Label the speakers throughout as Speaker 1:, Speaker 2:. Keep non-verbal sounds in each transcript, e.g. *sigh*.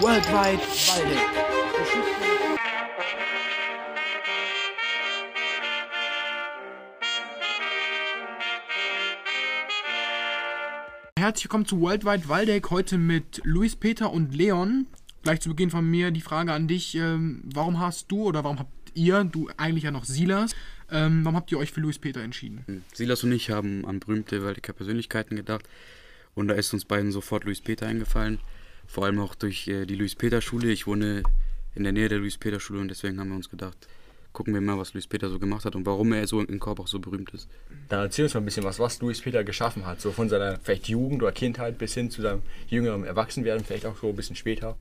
Speaker 1: Worldwide Waldeck. Herzlich willkommen zu Worldwide Waldeck, heute mit Luis Peter und Leon. Gleich zu Beginn von mir die Frage an dich, ähm, warum hast du oder warum habt ihr, du eigentlich ja noch Silas, ähm, warum habt ihr euch für Luis Peter entschieden?
Speaker 2: Hm, Silas und ich haben an berühmte Waldecker Persönlichkeiten gedacht und da ist uns beiden sofort Luis Peter eingefallen, vor allem auch durch äh, die Luis Peter Schule. Ich wohne in der Nähe der Luis Peter Schule und deswegen haben wir uns gedacht, gucken wir mal, was Luis Peter so gemacht hat und warum er so in Korbach so berühmt ist.
Speaker 3: Dann erzähl uns mal ein bisschen was, was Luis Peter geschaffen hat. So von seiner vielleicht Jugend oder Kindheit bis hin zu seinem jüngeren Erwachsenwerden, vielleicht auch so ein bisschen später.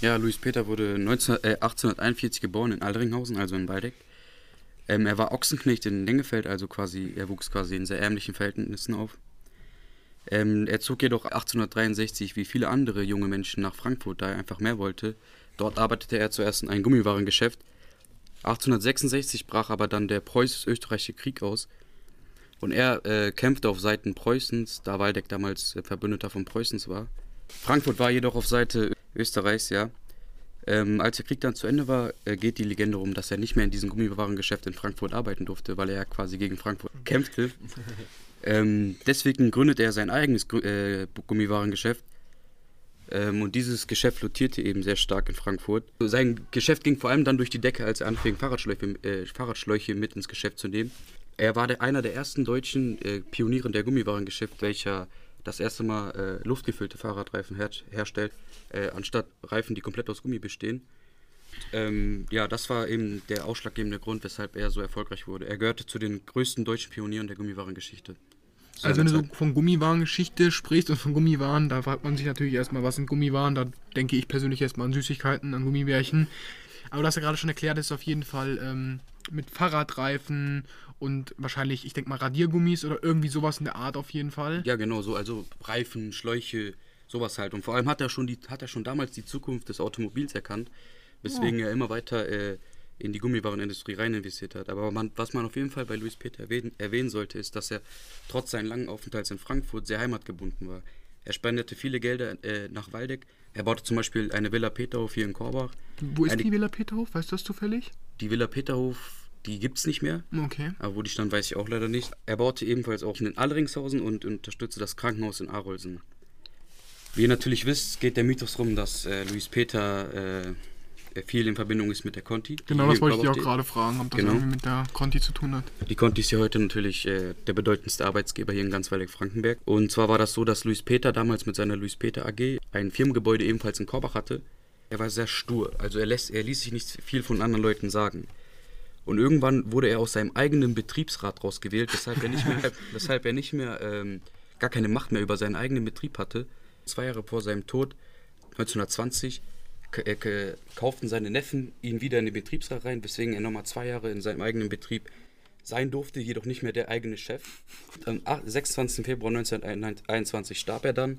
Speaker 2: Ja, Luis Peter wurde 19, äh, 1841 geboren in Aldringhausen, also in Waldeck. Ähm, er war Ochsenknecht in Lengefeld, also quasi, er wuchs quasi in sehr ärmlichen Verhältnissen auf. Ähm, er zog jedoch 1863 wie viele andere junge Menschen nach Frankfurt, da er einfach mehr wollte. Dort arbeitete er zuerst in einem Gummiwarengeschäft. 1866 brach aber dann der preußisch-österreichische Krieg aus und er äh, kämpfte auf Seiten Preußens, da Waldeck damals äh, Verbündeter von Preußens war. Frankfurt war jedoch auf Seite Österreichs, ja. Ähm, als der Krieg dann zu Ende war, äh, geht die Legende rum, dass er nicht mehr in diesem Gummiwarengeschäft in Frankfurt arbeiten durfte, weil er ja quasi gegen Frankfurt kämpfte. Ähm, deswegen gründete er sein eigenes äh, Gummiwarengeschäft. Ähm, und dieses Geschäft flottierte eben sehr stark in Frankfurt. Sein Geschäft ging vor allem dann durch die Decke, als er anfing, Fahrradschläuche, äh, Fahrradschläuche mit ins Geschäft zu nehmen. Er war der, einer der ersten deutschen äh, Pioniere der Gummiwarengeschäft, welcher das erste Mal äh, luftgefüllte Fahrradreifen her herstellt, äh, anstatt Reifen, die komplett aus Gummi bestehen. Ähm, ja, das war eben der ausschlaggebende Grund, weshalb er so erfolgreich wurde. Er gehörte zu den größten deutschen Pionieren der Gummiwarengeschichte.
Speaker 1: Also wenn du so von Gummiwarengeschichte sprichst und von Gummiwaren, da fragt man sich natürlich erstmal, was sind Gummiwaren? Da denke ich persönlich erstmal an Süßigkeiten, an Gummibärchen. Aber du hast ja gerade schon erklärt, ist auf jeden Fall ähm, mit Fahrradreifen und wahrscheinlich, ich denke mal, Radiergummis oder irgendwie sowas in der Art auf jeden Fall.
Speaker 2: Ja, genau, so, also Reifen, Schläuche, sowas halt. Und vor allem hat er schon, die, hat er schon damals die Zukunft des Automobils erkannt, weswegen er immer weiter äh, in die Gummiwarenindustrie rein investiert hat. Aber man, was man auf jeden Fall bei Luis Peter erwähnen, erwähnen sollte, ist, dass er trotz seines langen Aufenthalts in Frankfurt sehr heimatgebunden war. Er spendete viele Gelder äh, nach Waldeck. Er baute zum Beispiel eine Villa Peterhof hier in Korbach.
Speaker 1: Wo ist
Speaker 2: eine,
Speaker 1: die Villa Peterhof? Weißt du das zufällig?
Speaker 2: Die Villa Peterhof, die gibt es nicht mehr.
Speaker 1: Okay.
Speaker 2: Aber wo die stand, weiß ich auch leider nicht. Er baute ebenfalls auch in Alleringshausen und unterstützte das Krankenhaus in Arolsen. Wie ihr natürlich wisst, geht der Mythos rum, dass äh, Luis Peter äh, viel in Verbindung ist mit der Conti.
Speaker 1: Genau, das wollte ich dich auch gerade fragen, ob das genau. irgendwie mit der Conti zu tun hat.
Speaker 2: Die Conti ist ja heute natürlich äh, der bedeutendste Arbeitsgeber hier in ganz Waldeck-Frankenberg. Und zwar war das so, dass Luis Peter damals mit seiner Luis Peter AG ein Firmengebäude ebenfalls in Korbach hatte. Er war sehr stur, also er, lässt, er ließ sich nicht viel von anderen Leuten sagen. Und irgendwann wurde er aus seinem eigenen Betriebsrat rausgewählt, weshalb er nicht mehr, *laughs* weshalb er nicht mehr ähm, gar keine Macht mehr über seinen eigenen Betrieb hatte. Zwei Jahre vor seinem Tod, 1920, kauften seine Neffen ihn wieder in den Betriebsrat rein, weswegen er nochmal zwei Jahre in seinem eigenen Betrieb sein durfte, jedoch nicht mehr der eigene Chef. Am 26. Februar 1921 starb er dann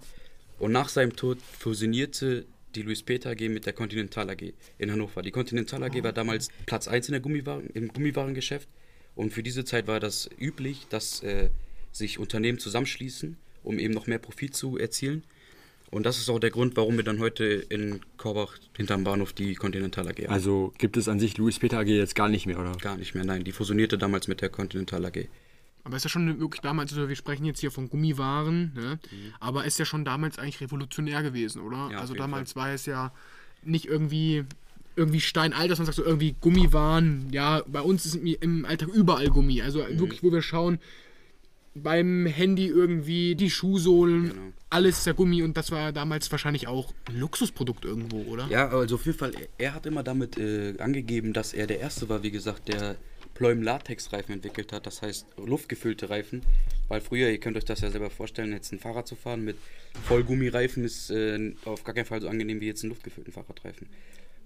Speaker 2: und nach seinem Tod fusionierte die Louis Peter AG mit der Continental AG in Hannover. Die Continental AG war damals Platz 1 in der Gummiwaren, im Gummiwarengeschäft und für diese Zeit war das üblich, dass äh, sich Unternehmen zusammenschließen, um eben noch mehr Profit zu erzielen. Und das ist auch der Grund, warum wir dann heute in Korbach hinterm Bahnhof die Continental AG haben.
Speaker 3: Also gibt es an sich Louis Peter AG jetzt gar nicht mehr, oder?
Speaker 2: Gar nicht mehr, nein. Die fusionierte damals mit der Continental AG.
Speaker 1: Aber ist ja schon wirklich damals, also wir sprechen jetzt hier von Gummiwaren, ne? Mhm. aber ist ja schon damals eigentlich revolutionär gewesen, oder? Ja, also damals Fall. war es ja nicht irgendwie irgendwie steinalt, dass man sagt, so irgendwie Gummiwaren, ja, bei uns ist im Alltag überall Gummi. Also mhm. wirklich, wo wir schauen, beim Handy irgendwie die Schuhsohlen, genau. alles ist ja Gummi und das war damals wahrscheinlich auch ein Luxusprodukt irgendwo, oder?
Speaker 2: Ja, also auf jeden Fall, er hat immer damit äh, angegeben, dass er der Erste war, wie gesagt, der Ploim-Latex-Reifen entwickelt hat, das heißt luftgefüllte Reifen, weil früher, ihr könnt euch das ja selber vorstellen, jetzt ein Fahrrad zu fahren mit Vollgummireifen ist äh, auf gar keinen Fall so angenehm wie jetzt einen luftgefüllten Fahrradreifen.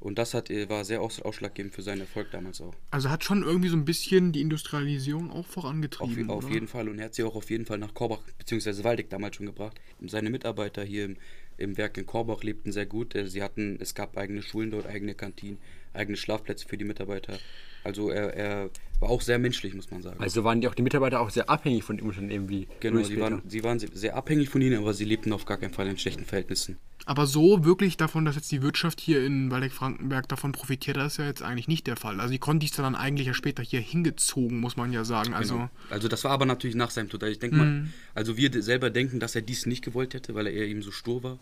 Speaker 2: Und das hat, äh, war sehr ausschlaggebend für seinen Erfolg damals auch.
Speaker 1: Also hat schon irgendwie so ein bisschen die Industrialisierung auch vorangetrieben.
Speaker 2: Auf, auf jeden Fall und er hat sie auch auf jeden Fall nach Korbach bzw. Waldeck damals schon gebracht. Seine Mitarbeiter hier im Werk in Korbach lebten sehr gut. Äh, sie hatten, es gab eigene Schulen dort, eigene Kantinen, eigene Schlafplätze für die Mitarbeiter. Also er, er war auch sehr menschlich, muss man sagen.
Speaker 3: Also waren die auch die Mitarbeiter auch sehr abhängig von dem Unternehmen wie
Speaker 2: Genau, sie waren, sie waren sehr abhängig von ihnen, aber sie lebten auf gar keinen Fall in schlechten Verhältnissen.
Speaker 1: Aber so wirklich davon, dass jetzt die Wirtschaft hier in Waldeck-Frankenberg davon profitiert, das ist ja jetzt eigentlich nicht der Fall. Also die Conti ist dann eigentlich ja später hier hingezogen, muss man ja sagen. Also,
Speaker 2: genau. also das war aber natürlich nach seinem Tod. Also ich denke mal, mhm. also wir selber denken, dass er dies nicht gewollt hätte, weil er eben so stur war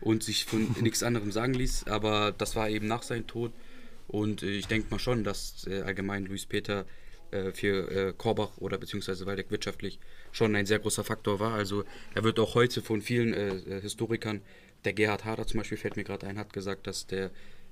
Speaker 2: und sich von *laughs* nichts anderem sagen ließ. Aber das war eben nach seinem Tod. Und äh, ich denke mal schon, dass äh, allgemein Luis Peter äh, für Korbach oder beziehungsweise Waldeck wirtschaftlich schon ein sehr großer Faktor war. Also er wird auch heute von vielen Historikern, der Gerhard Hader zum Beispiel fällt mir gerade ein, hat gesagt, dass der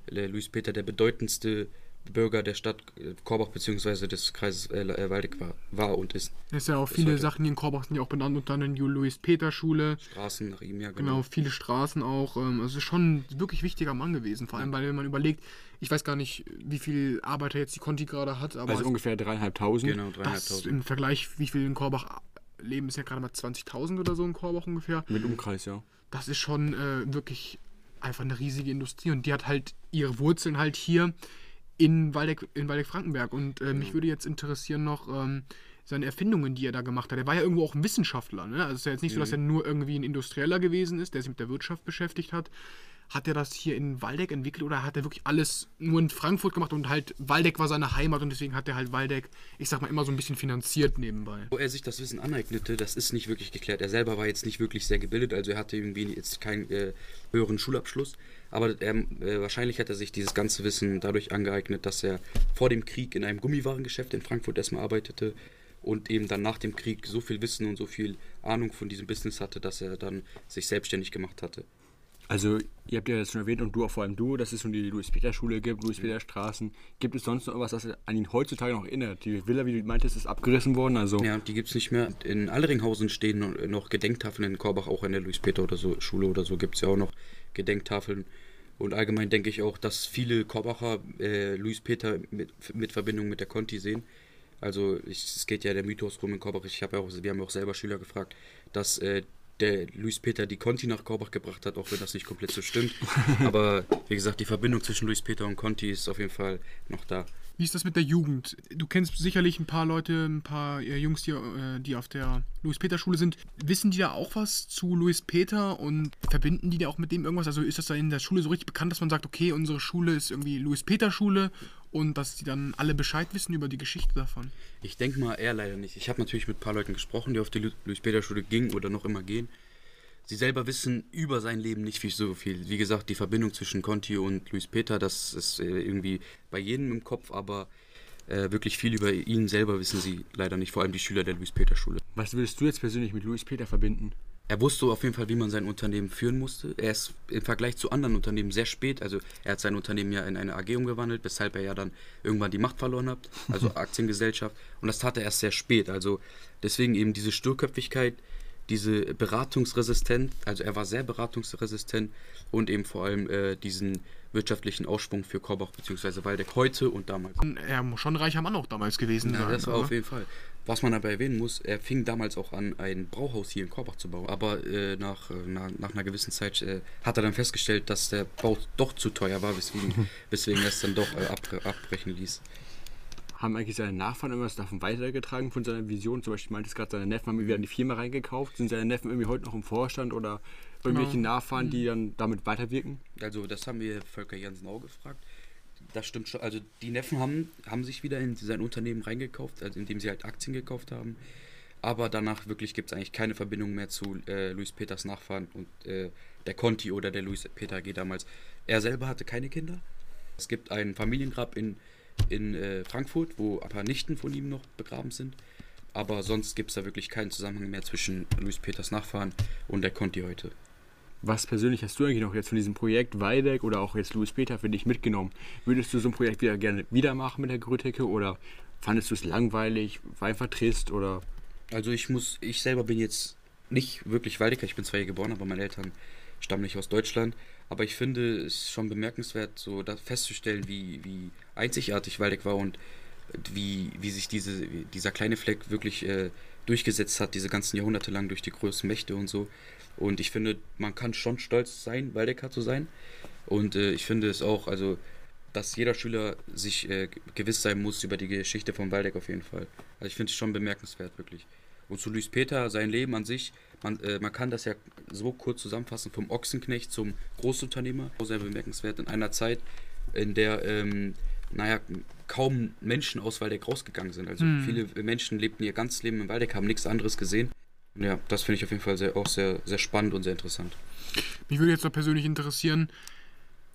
Speaker 2: Luis Peter der bedeutendste Bürger der Stadt Korbach bzw. des Kreises äh, Waldeck war, war und ist.
Speaker 1: Es ist ja auch viele Sachen, die in Korbach sind ja auch benannt, unter anderem die Louis-Peter-Schule.
Speaker 2: Straßen nach ihm, ja,
Speaker 1: genau. Genau, viele Straßen auch. Ähm, also schon ein wirklich wichtiger Mann gewesen, vor allem, weil wenn man überlegt, ich weiß gar nicht, wie viel Arbeiter jetzt die Conti gerade hat.
Speaker 3: Aber also ungefähr dreieinhalbtausend.
Speaker 1: Genau, dreieinhalbtausend. Im Vergleich, wie viel in Korbach leben, ist ja gerade mal 20.000 oder so in Korbach ungefähr.
Speaker 3: Mit Umkreis, ja.
Speaker 1: Das ist schon äh, wirklich einfach eine riesige Industrie und die hat halt ihre Wurzeln halt hier in Waldeck, in Waldeck-Frankenberg. Und äh, mich würde jetzt interessieren noch ähm, seine Erfindungen, die er da gemacht hat. Er war ja irgendwo auch ein Wissenschaftler. Ne? Also es ist ja jetzt nicht mhm. so, dass er nur irgendwie ein Industrieller gewesen ist, der sich mit der Wirtschaft beschäftigt hat. Hat er das hier in Waldeck entwickelt oder hat er wirklich alles nur in Frankfurt gemacht und halt Waldeck war seine Heimat und deswegen hat er halt Waldeck, ich sag mal, immer so ein bisschen finanziert nebenbei?
Speaker 2: Wo er sich das Wissen aneignete, das ist nicht wirklich geklärt. Er selber war jetzt nicht wirklich sehr gebildet, also er hatte irgendwie jetzt keinen äh, höheren Schulabschluss. Aber er, äh, wahrscheinlich hat er sich dieses ganze Wissen dadurch angeeignet, dass er vor dem Krieg in einem Gummiwarengeschäft in Frankfurt erstmal arbeitete und eben dann nach dem Krieg so viel Wissen und so viel Ahnung von diesem Business hatte, dass er dann sich selbstständig gemacht hatte.
Speaker 3: Also, ihr habt ja jetzt schon erwähnt und du auch vor allem du, dass es schon die Louis-Peter-Schule gibt, Louis-Peter-Straßen. Gibt es sonst noch irgendwas, das an ihn heutzutage noch erinnert? Die Villa, wie du meintest, ist abgerissen worden. Also
Speaker 2: ja, die gibt es nicht mehr. In Alleringhausen stehen noch Gedenktafeln in Korbach, auch in der Louis-Peter oder so Schule oder so gibt es ja auch noch Gedenktafeln. Und allgemein denke ich auch, dass viele Korbacher äh, Luis Peter mit, mit Verbindung mit der Conti sehen. Also ich, es geht ja der Mythos rum in Korbach. Ich habe ja auch, wir haben auch selber Schüler gefragt, dass äh, der Luis Peter die Conti nach Korbach gebracht hat, auch wenn das nicht komplett so stimmt. *laughs* Aber wie gesagt, die Verbindung zwischen Luis Peter und Conti ist auf jeden Fall noch da.
Speaker 1: Wie ist das mit der Jugend? Du kennst sicherlich ein paar Leute, ein paar äh, Jungs, die, äh, die auf der Louis-Peter-Schule sind. Wissen die da auch was zu Louis Peter und verbinden die da auch mit dem irgendwas? Also ist das da in der Schule so richtig bekannt, dass man sagt, okay, unsere Schule ist irgendwie Louis-Peter-Schule und dass die dann alle Bescheid wissen über die Geschichte davon?
Speaker 2: Ich denke mal eher leider nicht. Ich habe natürlich mit ein paar Leuten gesprochen, die auf die Louis-Peter-Schule gingen oder noch immer gehen sie selber wissen über sein Leben nicht viel, so viel. Wie gesagt, die Verbindung zwischen Conti und Luis Peter, das ist äh, irgendwie bei jedem im Kopf, aber äh, wirklich viel über ihn selber wissen sie leider nicht, vor allem die Schüler der Luis Peter Schule.
Speaker 3: Was würdest du jetzt persönlich mit Luis Peter verbinden?
Speaker 2: Er wusste auf jeden Fall, wie man sein Unternehmen führen musste. Er ist im Vergleich zu anderen Unternehmen sehr spät, also er hat sein Unternehmen ja in eine AG umgewandelt, weshalb er ja dann irgendwann die Macht verloren hat, also *laughs* Aktiengesellschaft. Und das tat er erst sehr spät. Also deswegen eben diese Sturköpfigkeit, diese Beratungsresistenz, also er war sehr beratungsresistent und eben vor allem äh, diesen wirtschaftlichen Ausschwung für Korbach bzw. Waldeck heute und damals.
Speaker 1: Er muss schon ein reicher Mann auch damals gewesen
Speaker 2: ja,
Speaker 1: sein.
Speaker 2: Das war oder? auf jeden Fall. Was man aber erwähnen muss, er fing damals auch an, ein Brauhaus hier in Korbach zu bauen. Aber äh, nach, äh, nach, nach, einer gewissen Zeit äh, hat er dann festgestellt, dass der Bau doch zu teuer war, weswegen, *laughs* weswegen er es dann doch äh, abbrechen ließ
Speaker 3: haben eigentlich seine Nachfahren irgendwas davon weitergetragen von seiner Vision? Zum Beispiel meintest gerade, seine Neffen haben wieder in die Firma reingekauft. Sind seine Neffen irgendwie heute noch im Vorstand oder irgendwelche genau. Nachfahren, die dann damit weiterwirken?
Speaker 2: Also das haben wir Volker Jansen auch gefragt. Das stimmt schon. Also die Neffen haben, haben sich wieder in sein Unternehmen reingekauft, also indem sie halt Aktien gekauft haben. Aber danach wirklich gibt es eigentlich keine Verbindung mehr zu äh, Luis Peters Nachfahren und äh, der Conti oder der Luis Peter AG damals. Er selber hatte keine Kinder. Es gibt ein Familiengrab in in äh, Frankfurt, wo ein paar Nichten von ihm noch begraben sind. Aber sonst gibt es da wirklich keinen Zusammenhang mehr zwischen Luis Peters Nachfahren und der Conti heute.
Speaker 3: Was persönlich hast du eigentlich noch jetzt von diesem Projekt Weideck oder auch jetzt Luis Peter für dich mitgenommen? Würdest du so ein Projekt wieder gerne wieder machen mit der Grüthecke oder fandest du es langweilig, war einfach trist oder?
Speaker 2: Also ich muss, ich selber bin jetzt nicht wirklich Waldecker, ich bin zwar hier geboren, aber meine Eltern stammen nicht aus Deutschland. Aber ich finde es schon bemerkenswert, so festzustellen, wie, wie einzigartig Waldeck war und wie, wie sich diese, dieser kleine Fleck wirklich äh, durchgesetzt hat, diese ganzen Jahrhunderte lang durch die größten Mächte und so. Und ich finde, man kann schon stolz sein, Waldecker zu sein. Und äh, ich finde es auch, also, dass jeder Schüler sich äh, gewiss sein muss über die Geschichte von Waldeck auf jeden Fall. Also ich finde es schon bemerkenswert, wirklich. Und zu Luis Peter, sein Leben an sich, man, äh, man kann das ja so kurz zusammenfassen, vom Ochsenknecht zum Großunternehmer. Sehr bemerkenswert in einer Zeit, in der, ähm, naja, kaum Menschen aus Waldeck rausgegangen sind. Also hm. viele Menschen lebten ihr ganzes Leben in Waldeck, haben nichts anderes gesehen. Ja, das finde ich auf jeden Fall sehr, auch sehr, sehr spannend und sehr interessant.
Speaker 1: Mich würde jetzt noch persönlich interessieren,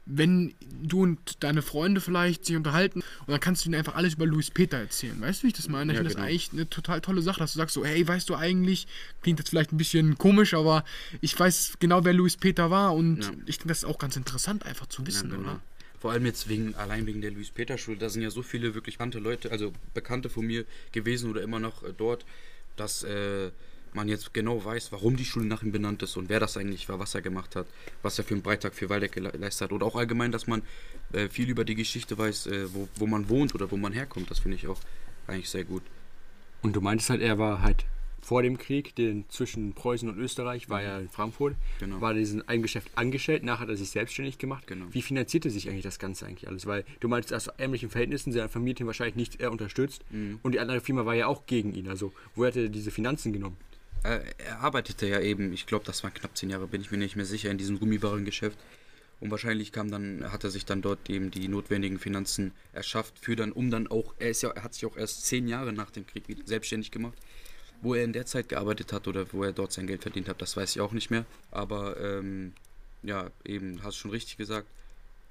Speaker 1: wenn du und deine Freunde vielleicht sich unterhalten und dann kannst du ihnen einfach alles über Louis Peter erzählen. Weißt du, wie ich das meine? Ich ja, finde genau. das eigentlich eine total tolle Sache, dass du sagst so, hey, weißt du eigentlich, klingt jetzt vielleicht ein bisschen komisch, aber ich weiß genau, wer Louis Peter war und ja. ich finde das auch ganz interessant einfach zu wissen, ja, genau. oder?
Speaker 2: Vor allem jetzt wegen, allein wegen der Louis Peter Schule, da sind ja so viele wirklich bekannte Leute, also Bekannte von mir gewesen oder immer noch äh, dort, dass äh, man jetzt genau weiß, warum die Schule nach ihm benannt ist und wer das eigentlich war, was er gemacht hat, was er für einen Beitrag für Waldeck geleistet hat. Oder auch allgemein, dass man äh, viel über die Geschichte weiß, äh, wo, wo man wohnt oder wo man herkommt. Das finde ich auch eigentlich sehr gut.
Speaker 3: Und du meintest halt, er war halt vor dem Krieg, den zwischen Preußen und Österreich, war er in Frankfurt, genau. war diesen ein Geschäft angestellt, nachher hat er sich selbstständig gemacht. Genau. Wie finanzierte sich eigentlich das Ganze eigentlich alles? Weil du meinst, aus ärmlichen Verhältnissen seine Familie wahrscheinlich nicht er unterstützt mhm. und die andere Firma war ja auch gegen ihn. Also wo hat er diese Finanzen genommen?
Speaker 2: Er, er arbeitete ja eben, ich glaube, das waren knapp zehn Jahre, bin ich mir nicht mehr sicher, in diesem Gummiwarengeschäft. Und wahrscheinlich kam dann, hat er sich dann dort eben die notwendigen Finanzen erschafft, für dann, um dann auch, er ist ja, er hat sich auch erst zehn Jahre nach dem Krieg selbstständig gemacht. Wo er in der Zeit gearbeitet hat oder wo er dort sein Geld verdient hat, das weiß ich auch nicht mehr. Aber ähm, ja, eben, hast du schon richtig gesagt.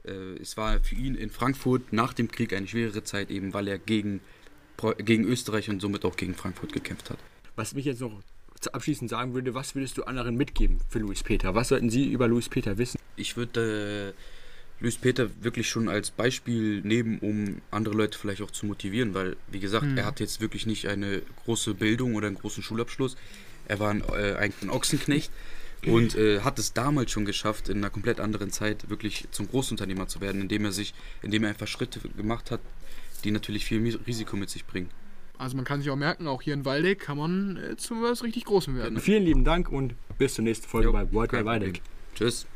Speaker 2: Äh, es war für ihn in Frankfurt nach dem Krieg eine schwere Zeit, eben weil er gegen, gegen Österreich und somit auch gegen Frankfurt gekämpft hat.
Speaker 3: Was mich jetzt noch abschließend sagen würde, was würdest du anderen mitgeben für Luis Peter? Was sollten sie über Luis Peter wissen?
Speaker 2: Ich würde äh, Luis Peter wirklich schon als Beispiel nehmen, um andere Leute vielleicht auch zu motivieren, weil, wie gesagt, hm. er hat jetzt wirklich nicht eine große Bildung oder einen großen Schulabschluss. Er war ein, äh, ein Ochsenknecht und äh, hat es damals schon geschafft, in einer komplett anderen Zeit wirklich zum Großunternehmer zu werden, indem er sich, indem er einfach Schritte gemacht hat, die natürlich viel Risiko mit sich bringen.
Speaker 1: Also man kann sich auch merken, auch hier in Waldeck kann man äh, zu was richtig Großem werden.
Speaker 3: Vielen lieben Dank und bis zur nächsten Folge jo, bei World Waldeck.
Speaker 2: Tschüss.